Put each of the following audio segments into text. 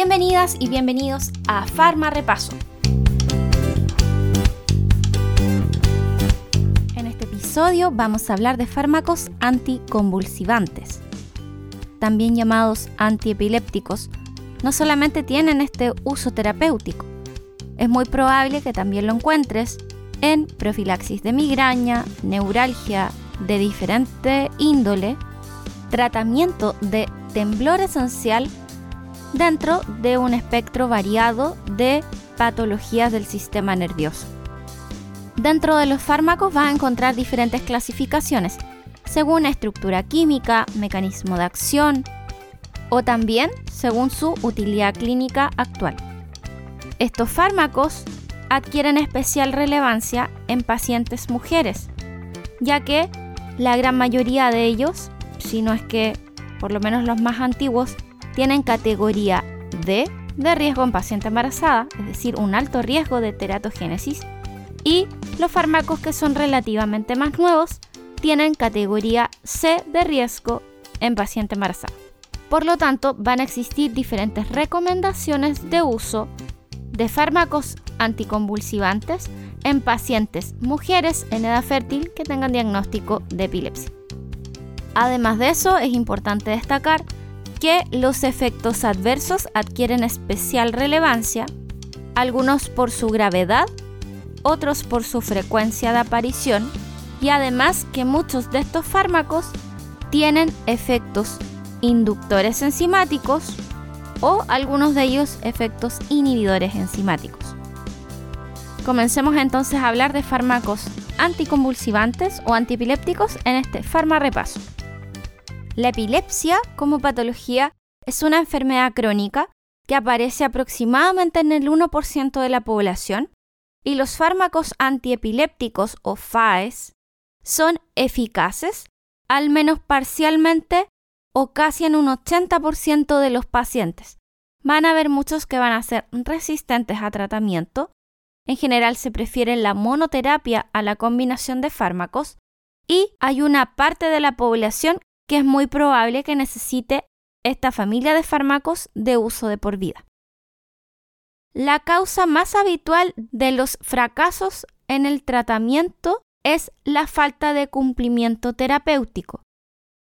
Bienvenidas y bienvenidos a Farma Repaso. En este episodio vamos a hablar de fármacos anticonvulsivantes, también llamados antiepilépticos. No solamente tienen este uso terapéutico, es muy probable que también lo encuentres en profilaxis de migraña, neuralgia de diferente índole, tratamiento de temblor esencial dentro de un espectro variado de patologías del sistema nervioso. Dentro de los fármacos vas a encontrar diferentes clasificaciones, según estructura química, mecanismo de acción o también según su utilidad clínica actual. Estos fármacos adquieren especial relevancia en pacientes mujeres, ya que la gran mayoría de ellos, si no es que por lo menos los más antiguos, tienen categoría D de riesgo en paciente embarazada, es decir, un alto riesgo de teratogénesis, y los fármacos que son relativamente más nuevos tienen categoría C de riesgo en paciente embarazada. Por lo tanto, van a existir diferentes recomendaciones de uso de fármacos anticonvulsivantes en pacientes mujeres en edad fértil que tengan diagnóstico de epilepsia. Además de eso, es importante destacar que los efectos adversos adquieren especial relevancia, algunos por su gravedad, otros por su frecuencia de aparición, y además que muchos de estos fármacos tienen efectos inductores enzimáticos o algunos de ellos efectos inhibidores enzimáticos. Comencemos entonces a hablar de fármacos anticonvulsivantes o antiepilépticos en este repaso. La epilepsia como patología es una enfermedad crónica que aparece aproximadamente en el 1% de la población y los fármacos antiepilépticos o FAES son eficaces, al menos parcialmente o casi en un 80% de los pacientes. Van a haber muchos que van a ser resistentes a tratamiento. En general se prefiere la monoterapia a la combinación de fármacos y hay una parte de la población que es muy probable que necesite esta familia de fármacos de uso de por vida. La causa más habitual de los fracasos en el tratamiento es la falta de cumplimiento terapéutico.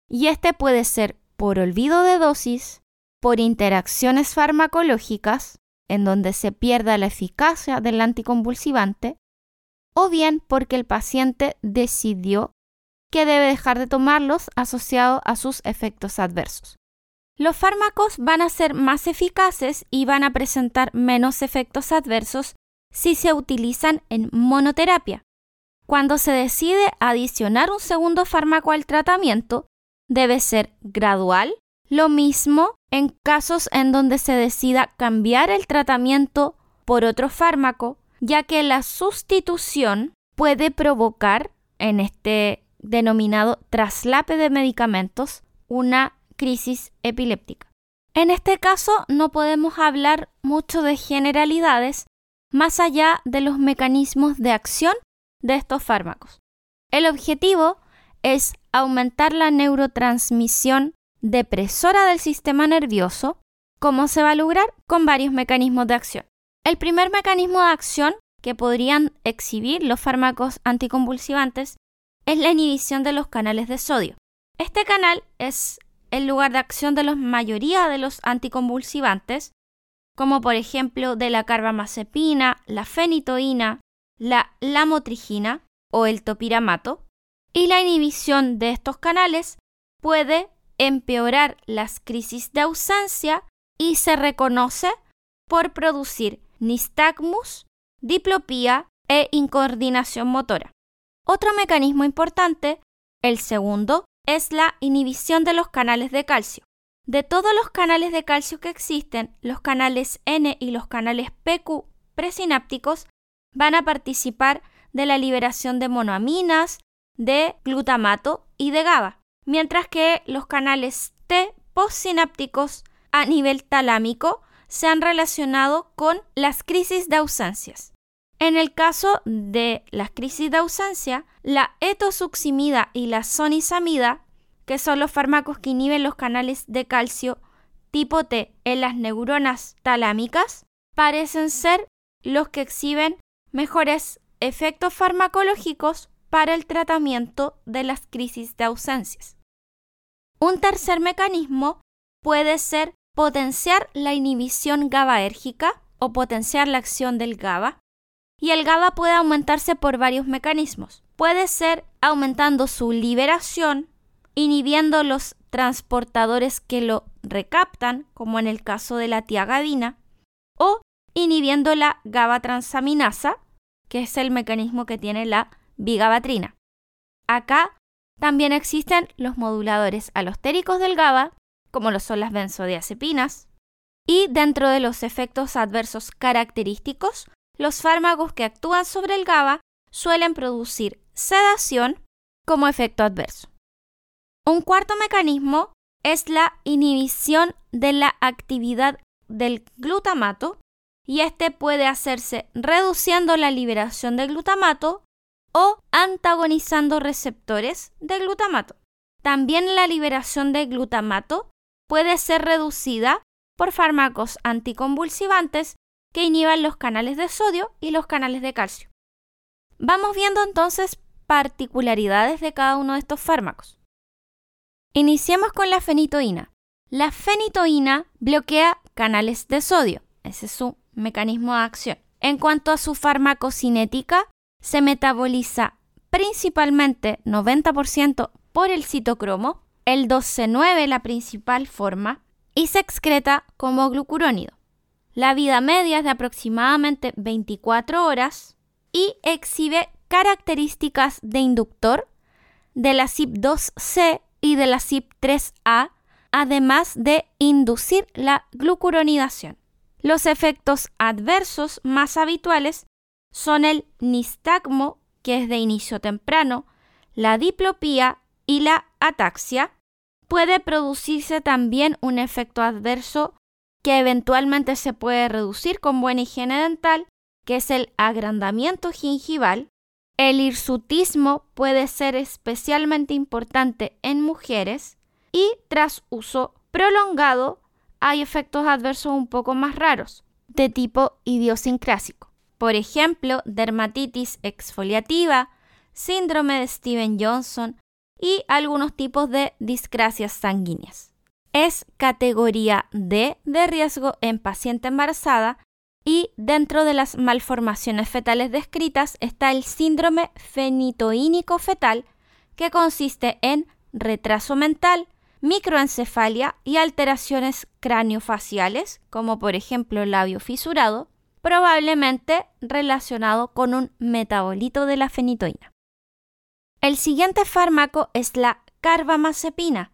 Y este puede ser por olvido de dosis, por interacciones farmacológicas, en donde se pierda la eficacia del anticonvulsivante, o bien porque el paciente decidió que debe dejar de tomarlos asociado a sus efectos adversos. Los fármacos van a ser más eficaces y van a presentar menos efectos adversos si se utilizan en monoterapia. Cuando se decide adicionar un segundo fármaco al tratamiento, debe ser gradual. Lo mismo en casos en donde se decida cambiar el tratamiento por otro fármaco, ya que la sustitución puede provocar, en este denominado traslape de medicamentos, una crisis epiléptica. En este caso no podemos hablar mucho de generalidades más allá de los mecanismos de acción de estos fármacos. El objetivo es aumentar la neurotransmisión depresora del sistema nervioso, como se va a lograr con varios mecanismos de acción. El primer mecanismo de acción que podrían exhibir los fármacos anticonvulsivantes es la inhibición de los canales de sodio. Este canal es el lugar de acción de la mayoría de los anticonvulsivantes, como por ejemplo de la carbamazepina, la fenitoína, la lamotrigina o el topiramato, y la inhibición de estos canales puede empeorar las crisis de ausencia y se reconoce por producir nistagmus, diplopía e incoordinación motora. Otro mecanismo importante, el segundo, es la inhibición de los canales de calcio. De todos los canales de calcio que existen, los canales N y los canales PQ presinápticos van a participar de la liberación de monoaminas, de glutamato y de GABA, mientras que los canales T postsinápticos a nivel talámico se han relacionado con las crisis de ausencias. En el caso de las crisis de ausencia, la etosuximida y la sonizamida, que son los fármacos que inhiben los canales de calcio tipo T en las neuronas talámicas parecen ser los que exhiben mejores efectos farmacológicos para el tratamiento de las crisis de ausencias. Un tercer mecanismo puede ser potenciar la inhibición GABAérgica o potenciar la acción del GABA. Y el GABA puede aumentarse por varios mecanismos. Puede ser aumentando su liberación, inhibiendo los transportadores que lo recaptan, como en el caso de la tiagadina, o inhibiendo la GABA transaminasa, que es el mecanismo que tiene la bigabatrina. Acá también existen los moduladores alostéricos del GABA, como lo son las benzodiazepinas, y dentro de los efectos adversos característicos, los fármacos que actúan sobre el GABA suelen producir sedación como efecto adverso. Un cuarto mecanismo es la inhibición de la actividad del glutamato y este puede hacerse reduciendo la liberación de glutamato o antagonizando receptores de glutamato. También la liberación de glutamato puede ser reducida por fármacos anticonvulsivantes que inhiban los canales de sodio y los canales de calcio. Vamos viendo entonces particularidades de cada uno de estos fármacos. Iniciemos con la fenitoína. La fenitoína bloquea canales de sodio, ese es su mecanismo de acción. En cuanto a su farmacocinética, se metaboliza principalmente 90% por el citocromo, el 12-9 la principal forma, y se excreta como glucurónido. La vida media es de aproximadamente 24 horas y exhibe características de inductor de la CYP2C y de la CYP3A, además de inducir la glucuronidación. Los efectos adversos más habituales son el nistagmo, que es de inicio temprano, la diplopía y la ataxia, puede producirse también un efecto adverso que eventualmente se puede reducir con buena higiene dental, que es el agrandamiento gingival. El hirsutismo puede ser especialmente importante en mujeres y tras uso prolongado hay efectos adversos un poco más raros, de tipo idiosincrásico. Por ejemplo, dermatitis exfoliativa, síndrome de Steven Johnson, y algunos tipos de discrasias sanguíneas. Es categoría D de riesgo en paciente embarazada y dentro de las malformaciones fetales descritas está el síndrome fenitoínico fetal que consiste en retraso mental, microencefalia y alteraciones craneofaciales, como por ejemplo el labio fisurado, probablemente relacionado con un metabolito de la fenitoína. El siguiente fármaco es la carbamazepina.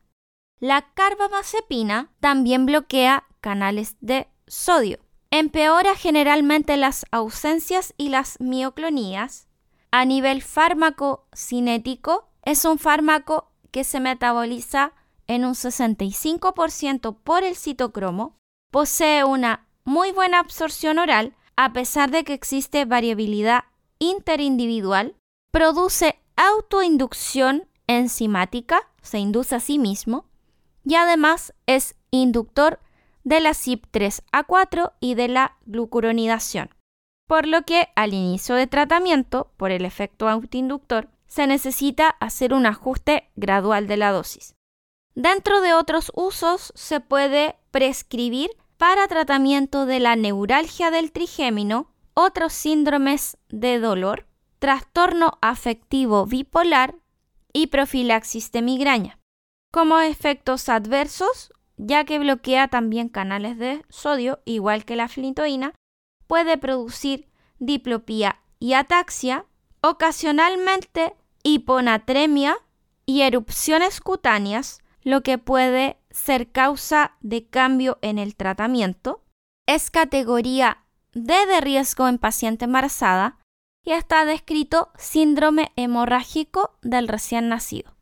La carbamazepina también bloquea canales de sodio. Empeora generalmente las ausencias y las mioclonías. A nivel fármaco cinético, es un fármaco que se metaboliza en un 65% por el citocromo, posee una muy buena absorción oral a pesar de que existe variabilidad interindividual, produce autoinducción enzimática, se induce a sí mismo, y además es inductor de la CYP3A4 y de la glucuronidación, por lo que al inicio de tratamiento, por el efecto autoinductor, se necesita hacer un ajuste gradual de la dosis. Dentro de otros usos se puede prescribir para tratamiento de la neuralgia del trigémino, otros síndromes de dolor, trastorno afectivo bipolar y profilaxis de migraña. Como efectos adversos, ya que bloquea también canales de sodio, igual que la flintoína, puede producir diplopía y ataxia, ocasionalmente hiponatremia y erupciones cutáneas, lo que puede ser causa de cambio en el tratamiento. Es categoría D de riesgo en paciente embarazada y está descrito síndrome hemorrágico del recién nacido.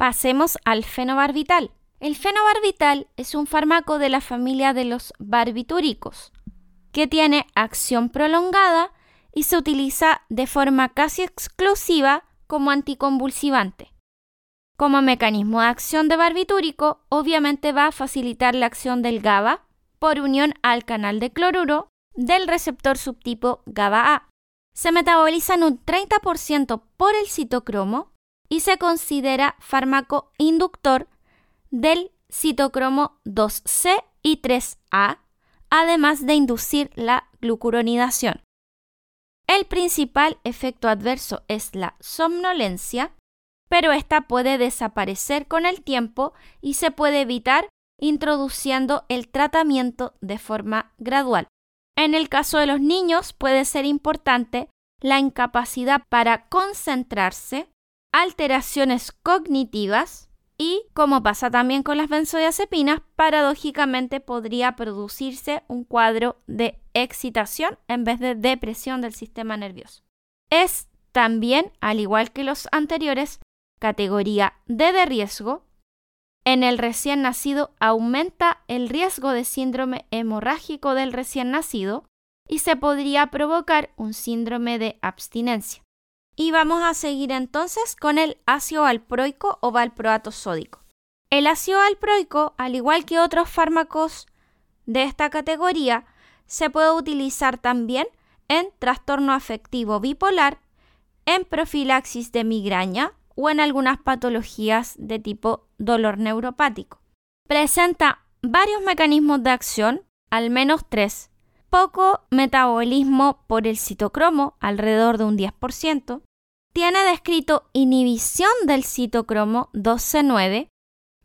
Pasemos al fenobarbital. El fenobarbital es un fármaco de la familia de los barbitúricos, que tiene acción prolongada y se utiliza de forma casi exclusiva como anticonvulsivante. Como mecanismo de acción de barbitúrico, obviamente va a facilitar la acción del GABA por unión al canal de cloruro del receptor subtipo GABA-A. Se metaboliza en un 30% por el citocromo y se considera fármaco inductor del citocromo 2C y 3A, además de inducir la glucuronidación. El principal efecto adverso es la somnolencia, pero esta puede desaparecer con el tiempo y se puede evitar introduciendo el tratamiento de forma gradual. En el caso de los niños puede ser importante la incapacidad para concentrarse, alteraciones cognitivas y, como pasa también con las benzodiazepinas, paradójicamente podría producirse un cuadro de excitación en vez de depresión del sistema nervioso. Es también, al igual que los anteriores, categoría D de riesgo en el recién nacido aumenta el riesgo de síndrome hemorrágico del recién nacido y se podría provocar un síndrome de abstinencia. Y vamos a seguir entonces con el ácido valproico o valproato sódico. El ácido valproico, al igual que otros fármacos de esta categoría, se puede utilizar también en trastorno afectivo bipolar, en profilaxis de migraña, o en algunas patologías de tipo dolor neuropático. Presenta varios mecanismos de acción, al menos tres. Poco metabolismo por el citocromo, alrededor de un 10%. Tiene descrito inhibición del citocromo 12-9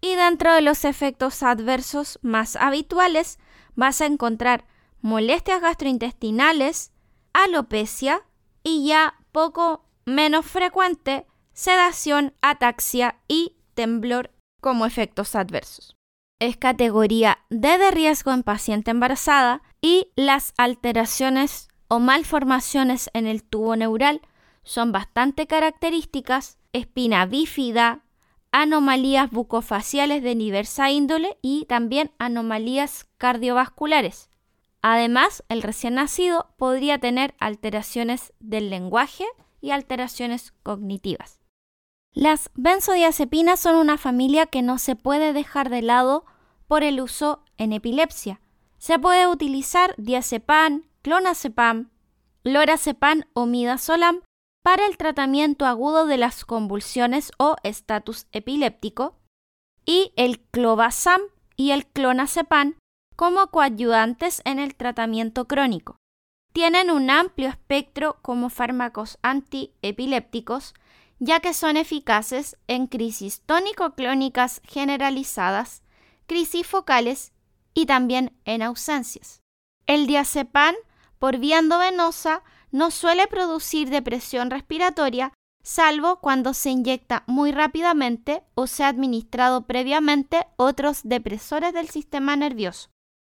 y dentro de los efectos adversos más habituales vas a encontrar molestias gastrointestinales, alopecia y ya poco menos frecuente sedación, ataxia y temblor como efectos adversos. Es categoría D de riesgo en paciente embarazada y las alteraciones o malformaciones en el tubo neural son bastante características, espina bífida, anomalías bucofaciales de diversa índole y también anomalías cardiovasculares. Además, el recién nacido podría tener alteraciones del lenguaje y alteraciones cognitivas. Las benzodiazepinas son una familia que no se puede dejar de lado por el uso en epilepsia. Se puede utilizar diazepam, clonazepam, lorazepam o midazolam para el tratamiento agudo de las convulsiones o estatus epiléptico y el clobazam y el clonazepam como coayudantes en el tratamiento crónico. Tienen un amplio espectro como fármacos antiepilépticos ya que son eficaces en crisis tónico-clónicas generalizadas, crisis focales y también en ausencias. El diazepam por vía endovenosa no suele producir depresión respiratoria, salvo cuando se inyecta muy rápidamente o se ha administrado previamente otros depresores del sistema nervioso.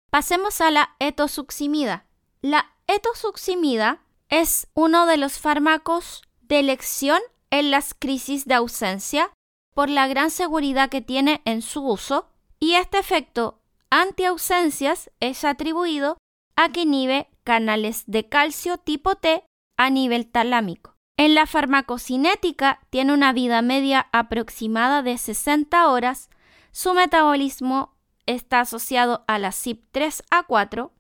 Pasemos a la etosuximida. La etosuximida es uno de los fármacos de elección en las crisis de ausencia por la gran seguridad que tiene en su uso y este efecto antiausencias es atribuido a que inhibe canales de calcio tipo T a nivel talámico. En la farmacocinética tiene una vida media aproximada de 60 horas, su metabolismo está asociado a la CYP3A4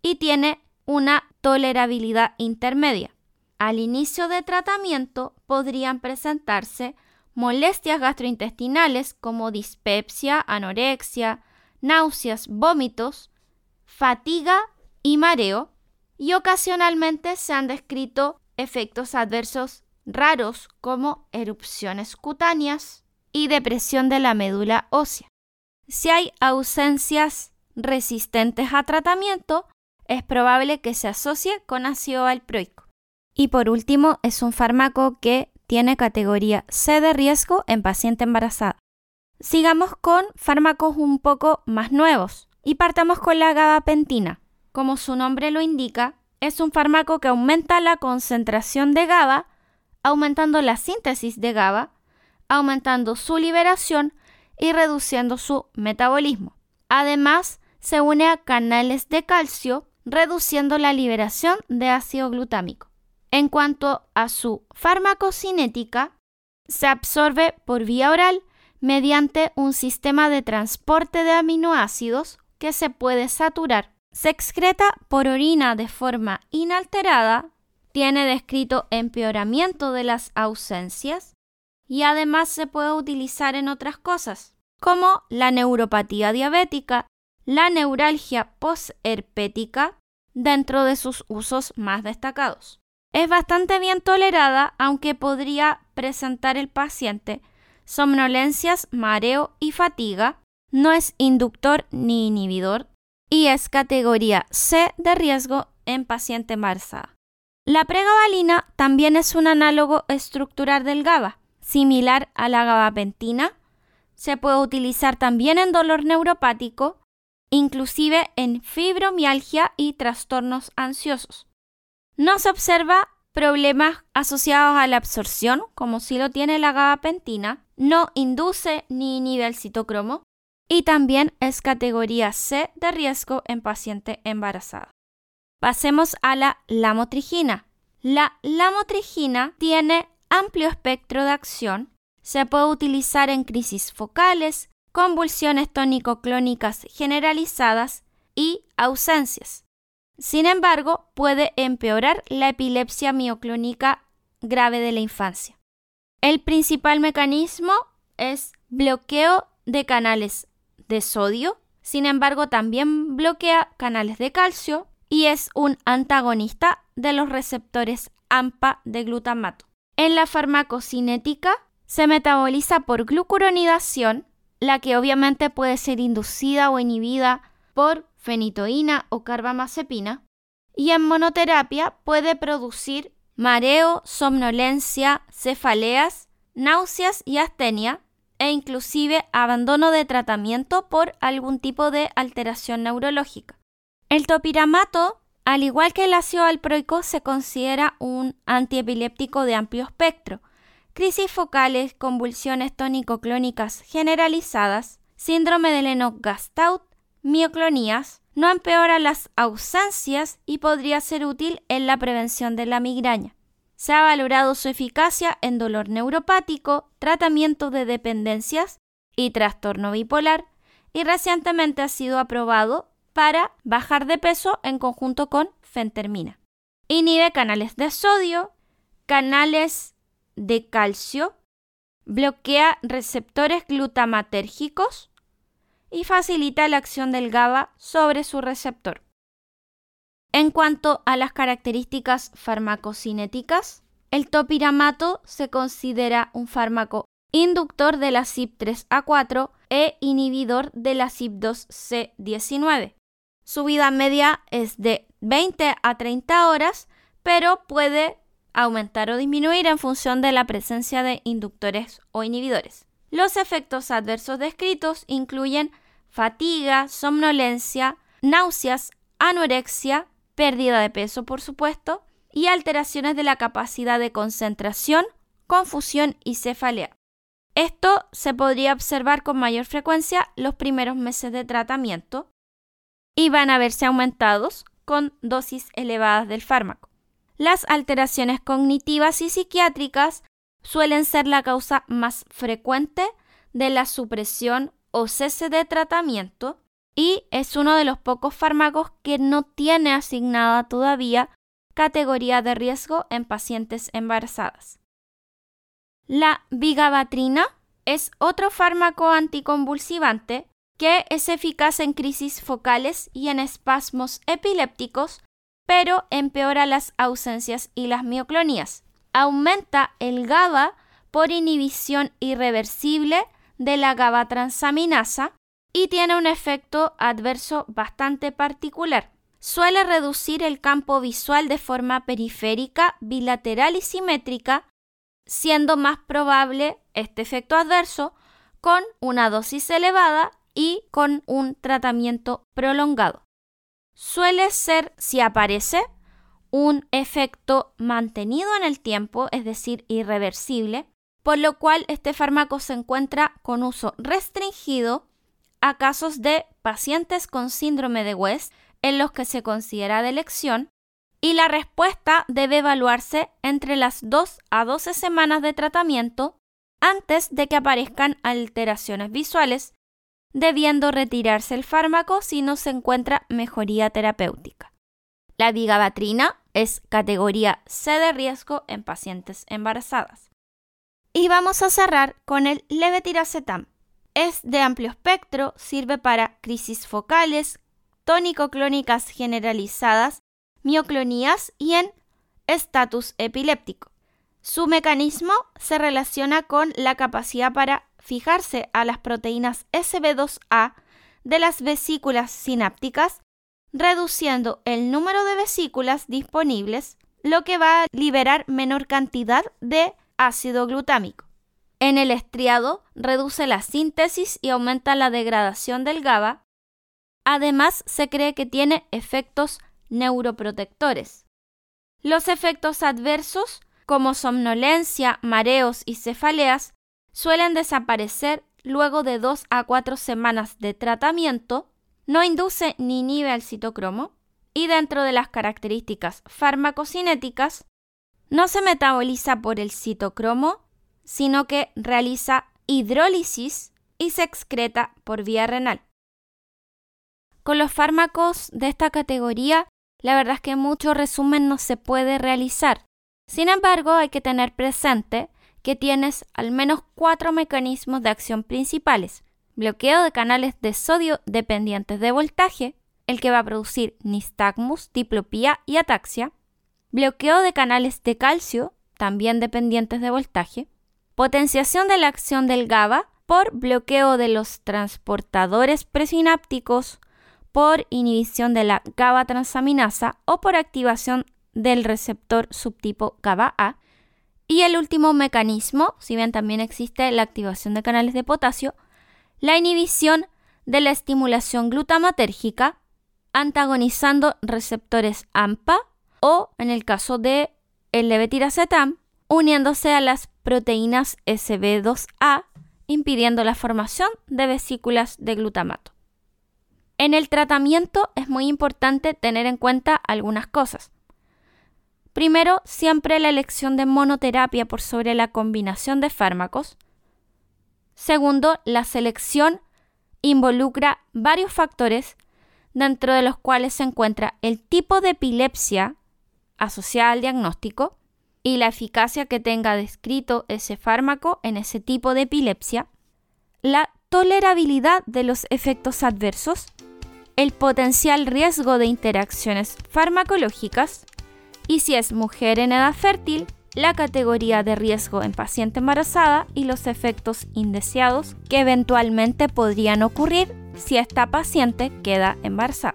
y tiene una tolerabilidad intermedia. Al inicio de tratamiento podrían presentarse molestias gastrointestinales como dispepsia, anorexia, náuseas, vómitos, fatiga y mareo, y ocasionalmente se han descrito efectos adversos raros como erupciones cutáneas y depresión de la médula ósea. Si hay ausencias resistentes a tratamiento, es probable que se asocie con ácido valproico. Y por último, es un fármaco que tiene categoría C de riesgo en paciente embarazada. Sigamos con fármacos un poco más nuevos y partamos con la gabapentina. Como su nombre lo indica, es un fármaco que aumenta la concentración de GABA, aumentando la síntesis de GABA, aumentando su liberación y reduciendo su metabolismo. Además, se une a canales de calcio, reduciendo la liberación de ácido glutámico. En cuanto a su farmacocinética, se absorbe por vía oral, mediante un sistema de transporte de aminoácidos que se puede saturar. Se excreta por orina de forma inalterada, tiene descrito empeoramiento de las ausencias y además se puede utilizar en otras cosas, como la neuropatía diabética, la neuralgia posherpética, dentro de sus usos más destacados. Es bastante bien tolerada, aunque podría presentar el paciente somnolencias, mareo y fatiga, no es inductor ni inhibidor y es categoría C de riesgo en paciente embarazada. La pregabalina también es un análogo estructural del GABA, similar a la gabapentina. Se puede utilizar también en dolor neuropático, inclusive en fibromialgia y trastornos ansiosos. No se observa problemas asociados a la absorción, como si lo tiene la gabapentina, no induce ni inhibe el citocromo y también es categoría C de riesgo en paciente embarazada. Pasemos a la lamotrigina. La lamotrigina tiene amplio espectro de acción, se puede utilizar en crisis focales, convulsiones tónico-clónicas generalizadas y ausencias. Sin embargo, puede empeorar la epilepsia mioclónica grave de la infancia. El principal mecanismo es bloqueo de canales de sodio, sin embargo también bloquea canales de calcio y es un antagonista de los receptores AMPA de glutamato. En la farmacocinética se metaboliza por glucuronidación, la que obviamente puede ser inducida o inhibida por fenitoína o carbamazepina, y en monoterapia puede producir mareo, somnolencia, cefaleas, náuseas y astenia, e inclusive abandono de tratamiento por algún tipo de alteración neurológica. El topiramato, al igual que el ácido alproico, se considera un antiepiléptico de amplio espectro. Crisis focales, convulsiones tónico-clónicas generalizadas, síndrome de Lennox-Gastaut, mioclonías, no empeora las ausencias y podría ser útil en la prevención de la migraña. Se ha valorado su eficacia en dolor neuropático, tratamiento de dependencias y trastorno bipolar y recientemente ha sido aprobado para bajar de peso en conjunto con fentermina. Inhibe canales de sodio, canales de calcio, bloquea receptores glutamatérgicos, y facilita la acción del GABA sobre su receptor. En cuanto a las características farmacocinéticas, el topiramato se considera un fármaco inductor de la CYP3A4 e inhibidor de la CYP2C19. Su vida media es de 20 a 30 horas, pero puede aumentar o disminuir en función de la presencia de inductores o inhibidores. Los efectos adversos descritos incluyen fatiga, somnolencia, náuseas, anorexia, pérdida de peso, por supuesto, y alteraciones de la capacidad de concentración, confusión y cefalea. Esto se podría observar con mayor frecuencia los primeros meses de tratamiento y van a verse aumentados con dosis elevadas del fármaco. Las alteraciones cognitivas y psiquiátricas suelen ser la causa más frecuente de la supresión o cese de tratamiento y es uno de los pocos fármacos que no tiene asignada todavía categoría de riesgo en pacientes embarazadas. La vigabatrina es otro fármaco anticonvulsivante que es eficaz en crisis focales y en espasmos epilépticos, pero empeora las ausencias y las mioclonías aumenta el GABA por inhibición irreversible de la GABA transaminasa y tiene un efecto adverso bastante particular. Suele reducir el campo visual de forma periférica, bilateral y simétrica, siendo más probable este efecto adverso con una dosis elevada y con un tratamiento prolongado. Suele ser, si aparece, un efecto mantenido en el tiempo, es decir, irreversible, por lo cual este fármaco se encuentra con uso restringido a casos de pacientes con síndrome de West en los que se considera de elección y la respuesta debe evaluarse entre las 2 a 12 semanas de tratamiento antes de que aparezcan alteraciones visuales, debiendo retirarse el fármaco si no se encuentra mejoría terapéutica. La vigabatrina es categoría C de riesgo en pacientes embarazadas. Y vamos a cerrar con el levetiracetam. Es de amplio espectro, sirve para crisis focales, tónico-clónicas generalizadas, mioclonías y en estatus epiléptico. Su mecanismo se relaciona con la capacidad para fijarse a las proteínas SB2A de las vesículas sinápticas, reduciendo el número de vesículas disponibles, lo que va a liberar menor cantidad de ácido glutámico. En el estriado reduce la síntesis y aumenta la degradación del GABA. Además, se cree que tiene efectos neuroprotectores. Los efectos adversos, como somnolencia, mareos y cefaleas, suelen desaparecer luego de dos a cuatro semanas de tratamiento, no induce ni inhibe al citocromo y dentro de las características farmacocinéticas, no se metaboliza por el citocromo, sino que realiza hidrólisis y se excreta por vía renal. Con los fármacos de esta categoría, la verdad es que mucho resumen no se puede realizar. Sin embargo, hay que tener presente que tienes al menos cuatro mecanismos de acción principales. Bloqueo de canales de sodio dependientes de voltaje, el que va a producir nistagmus, diplopía y ataxia. Bloqueo de canales de calcio, también dependientes de voltaje. Potenciación de la acción del GABA por bloqueo de los transportadores presinápticos, por inhibición de la GABA transaminasa o por activación del receptor subtipo GABA-A y el último mecanismo, si bien también existe la activación de canales de potasio, la inhibición de la estimulación glutamatérgica antagonizando receptores AMPA o, en el caso de el levetiracetam, uniéndose a las proteínas SB2A, impidiendo la formación de vesículas de glutamato. En el tratamiento es muy importante tener en cuenta algunas cosas. Primero, siempre la elección de monoterapia por sobre la combinación de fármacos. Segundo, la selección involucra varios factores, dentro de los cuales se encuentra el tipo de epilepsia asociada al diagnóstico y la eficacia que tenga descrito ese fármaco en ese tipo de epilepsia, la tolerabilidad de los efectos adversos, el potencial riesgo de interacciones farmacológicas, y si es mujer en edad fértil, la categoría de riesgo en paciente embarazada y los efectos indeseados que eventualmente podrían ocurrir si esta paciente queda embarazada.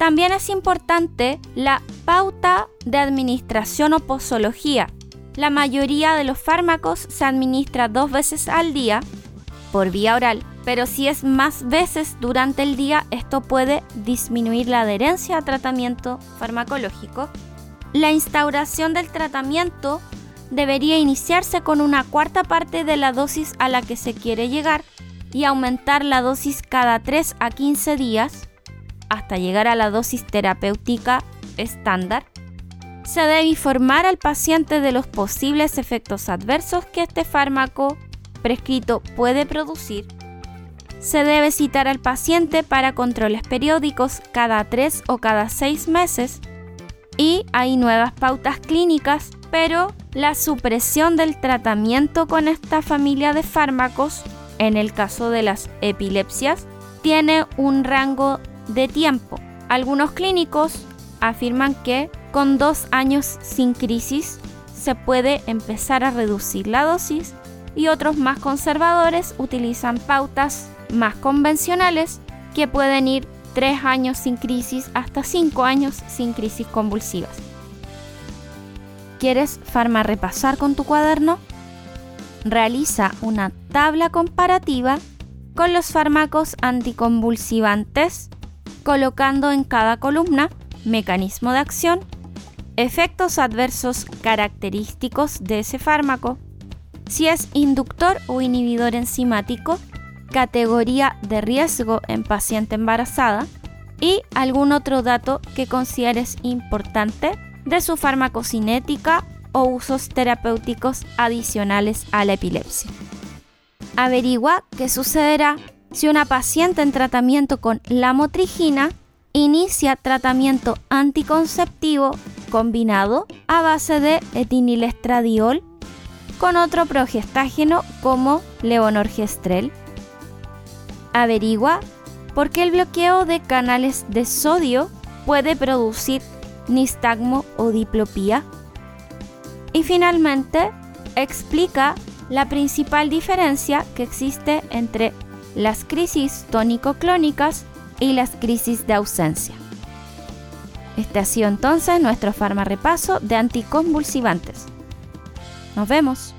También es importante la pauta de administración o posología. La mayoría de los fármacos se administra dos veces al día por vía oral pero si es más veces durante el día, esto puede disminuir la adherencia a tratamiento farmacológico. La instauración del tratamiento debería iniciarse con una cuarta parte de la dosis a la que se quiere llegar y aumentar la dosis cada 3 a 15 días hasta llegar a la dosis terapéutica estándar. Se debe informar al paciente de los posibles efectos adversos que este fármaco prescrito puede producir se debe citar al paciente para controles periódicos cada 3 o cada 6 meses y hay nuevas pautas clínicas, pero la supresión del tratamiento con esta familia de fármacos, en el caso de las epilepsias, tiene un rango de tiempo. Algunos clínicos afirman que con dos años sin crisis se puede empezar a reducir la dosis y otros más conservadores utilizan pautas más convencionales que pueden ir 3 años sin crisis hasta 5 años sin crisis convulsivas. ¿Quieres farma repasar con tu cuaderno? Realiza una tabla comparativa con los fármacos anticonvulsivantes, colocando en cada columna mecanismo de acción, efectos adversos característicos de ese fármaco, si es inductor o inhibidor enzimático categoría de riesgo en paciente embarazada. Y algún otro dato que consideres importante de su farmacocinética o usos terapéuticos adicionales a la epilepsia. Averigua qué sucederá si una paciente en tratamiento con la motrigina inicia tratamiento anticonceptivo combinado a base de etinilestradiol con otro progestágeno como levonorgestrel. Averigua por qué el bloqueo de canales de sodio puede producir nistagmo o diplopía. Y finalmente, explica la principal diferencia que existe entre las crisis tónico-clónicas y las crisis de ausencia. Este ha sido entonces nuestro farma repaso de anticonvulsivantes. Nos vemos.